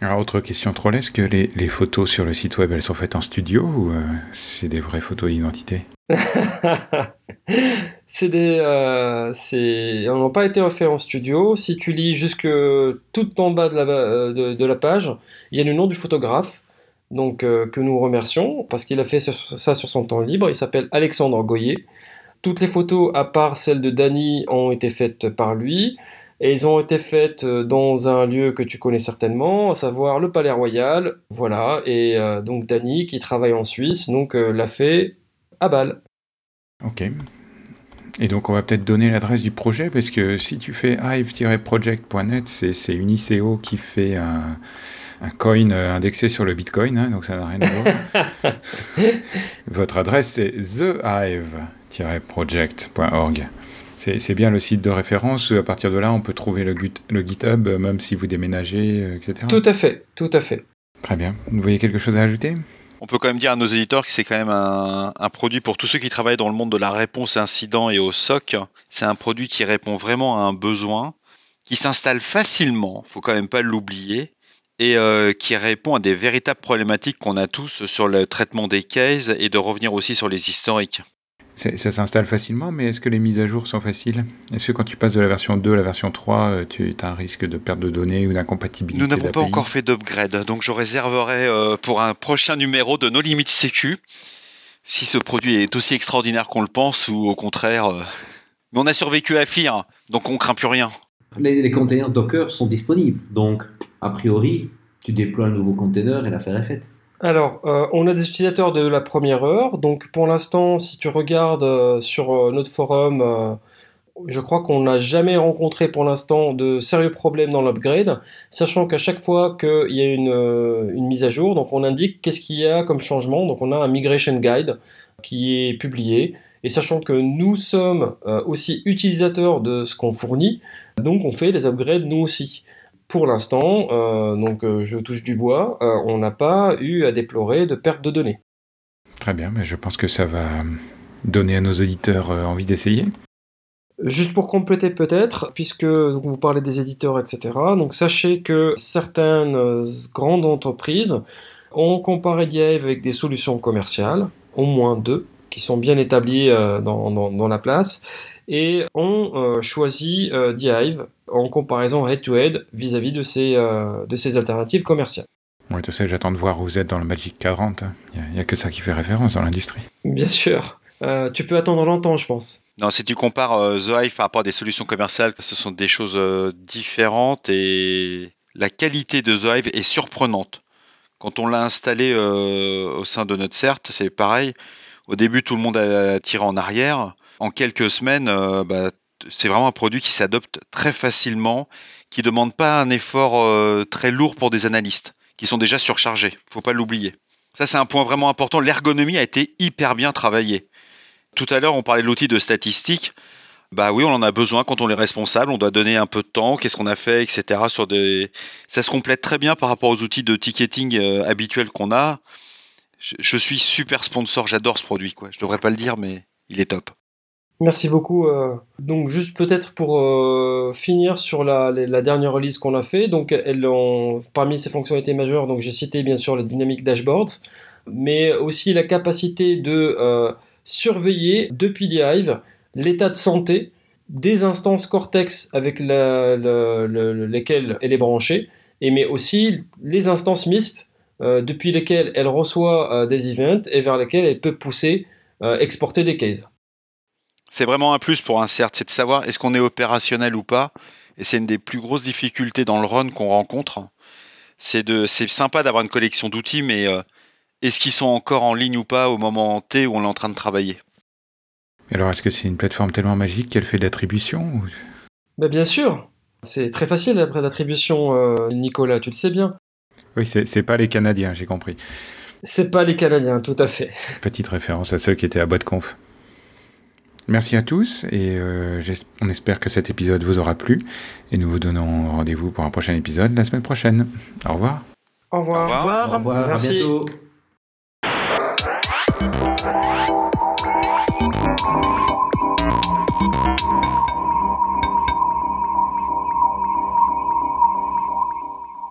S2: Alors, autre question troll, est-ce que les, photos sur le site web, elles sont faites en studio ou euh, c'est des vraies photos d'identité? [LAUGHS]
S3: C'est des... Euh, c'est... n'ont pas été faites en studio. Si tu lis jusque tout en bas de la, euh, de, la page, il y a le nom du photographe, donc que nous remercions, parce qu'il a fait ça sur son temps libre. Il s'appelle Alexandre Goyer. Toutes les photos, à part celles de Dany, ont été faites par lui. Et ils ont été faites euh, dans un lieu que tu connais certainement, à savoir le Palais Royal. Voilà, et euh, donc Dany, qui travaille en Suisse, donc euh, l'a fait à Bâle.
S2: Ok. Et donc on va peut-être donner l'adresse du projet, parce que si tu fais hive-project.net, c'est une ICO qui fait un, coin indexé sur le Bitcoin, hein, donc ça n'a rien à voir. [LAUGHS] Votre adresse c'est thehive-project.org. C'est bien le site de référence. À partir de là, on peut trouver le, GitHub, même si vous déménagez, euh, etc.
S3: Tout à fait, tout à fait.
S2: Très bien. Vous voyez quelque chose à ajouter?
S6: On peut quand même dire à nos éditeurs que c'est quand même un, produit pour tous ceux qui travaillent dans le monde de la réponse à incident et au SOC. C'est un produit qui répond vraiment à un besoin, qui s'installe facilement, faut quand même pas l'oublier, et euh, qui répond à des véritables problématiques qu'on a tous sur le traitement des cases et de revenir aussi sur les historiques.
S2: Ça s'installe facilement, mais est-ce que les mises à jour sont faciles? Est-ce que quand tu passes de la version 2 à la version 3, euh, tu as un risque de perte de données ou d'incompatibilité
S6: Nous n'avons pas encore fait d'upgrade, donc je réserverai euh, pour un prochain numéro de No Limits Sécu, si ce produit est aussi extraordinaire qu'on le pense, ou au contraire... Euh, mais on a survécu à FIR, donc on craint plus rien.
S4: Les, les containers Docker sont disponibles, donc a priori, tu déploies un nouveau container et l'affaire est faite.
S3: Alors, euh, on a des utilisateurs de la première heure. Donc, pour l'instant, si tu regardes euh, sur euh, notre forum, je crois qu'on n'a jamais rencontré pour l'instant de sérieux problèmes dans l'upgrade, sachant qu'à chaque fois qu'il y a une, mise à jour, donc on indique qu'est-ce qu'il y a comme changement. Donc, on a un migration guide qui est publié. Et sachant que nous sommes aussi utilisateurs de ce qu'on fournit, donc on fait les upgrades nous aussi pour l'instant, euh, donc euh, je touche du bois, euh, on n'a pas eu à déplorer de perte de données.
S2: Très bien, mais je pense que ça va donner à nos auditeurs envie d'essayer.
S3: Juste pour compléter peut-être, puisque vous parlez des éditeurs, etc. Donc sachez que certaines grandes entreprises ont comparé Dive avec des solutions commerciales, au moins deux, qui sont bien établies dans, dans, la place, et on choisit D-Hive en comparaison head-to-head vis-à-vis de ces, de ces alternatives commerciales.
S2: Oui, tu sais, j'attends de voir où vous êtes dans le Magic 40. Il n'y a, que ça qui fait référence dans l'industrie.
S3: Bien sûr. tu peux attendre longtemps, je pense.
S6: Non, si tu compares The Hive par rapport à des solutions commerciales, ce sont des choses différentes et la qualité de The Hive est surprenante. Quand on l'a installé euh, au sein de notre CERT, c'est pareil. Au début, tout le monde a tiré en arrière. En quelques semaines, euh, bah, c'est vraiment un produit qui s'adopte très facilement, qui ne demande pas un effort euh, très lourd pour des analystes, qui sont déjà surchargés. Il ne faut pas l'oublier. Ça, c'est un point vraiment important. L'ergonomie a été hyper bien travaillée. Tout à l'heure, on parlait de l'outil de statistique. Bah oui, on en a besoin quand on est responsable, on doit donner un peu de temps, qu'est-ce qu'on a fait, etc. Sur des... Ça se complète très bien par rapport aux outils de ticketing euh, habituels qu'on a. Je, suis super sponsor, j'adore ce produit. Je devrais pas le dire, mais il est top.
S3: Merci beaucoup. Euh. donc juste peut-être pour euh, finir sur la, dernière release qu'on a fait, donc parmi ces fonctionnalités majeures, donc j'ai cité bien sûr le Dynamic Dashboards, mais aussi la capacité de surveiller depuis Hive l'état de santé des instances Cortex avec lesquelles elle est branchée, et mais aussi les instances MISP euh, depuis lesquelles elle reçoit euh, des events et vers lesquelles elle peut pousser, euh, exporter des cases.
S6: C'est vraiment un plus pour un CERT, c'est de savoir est-ce qu'on est opérationnel ou pas, et c'est une des plus grosses difficultés dans le run qu'on rencontre. C'est sympa d'avoir une collection d'outils, mais est-ce qu'ils sont encore en ligne ou pas au moment T où on est en train de travailler?
S2: Alors, est-ce que c'est une plateforme tellement magique qu'elle fait d'attribution
S3: bah, Bien sûr. C'est très facile après l'attribution, euh, Nicolas, tu le sais bien.
S2: Oui, c'est pas les Canadiens, j'ai compris.
S3: C'est pas les Canadiens, tout à fait.
S2: Petite référence à ceux qui étaient à boîte conf. Merci à tous et euh, on espère que cet épisode vous aura plu et nous vous donnons rendez-vous pour un prochain épisode la semaine prochaine. Au revoir.
S3: Au revoir.
S5: Au revoir.
S4: Au revoir.
S3: Merci.
S4: À bientôt.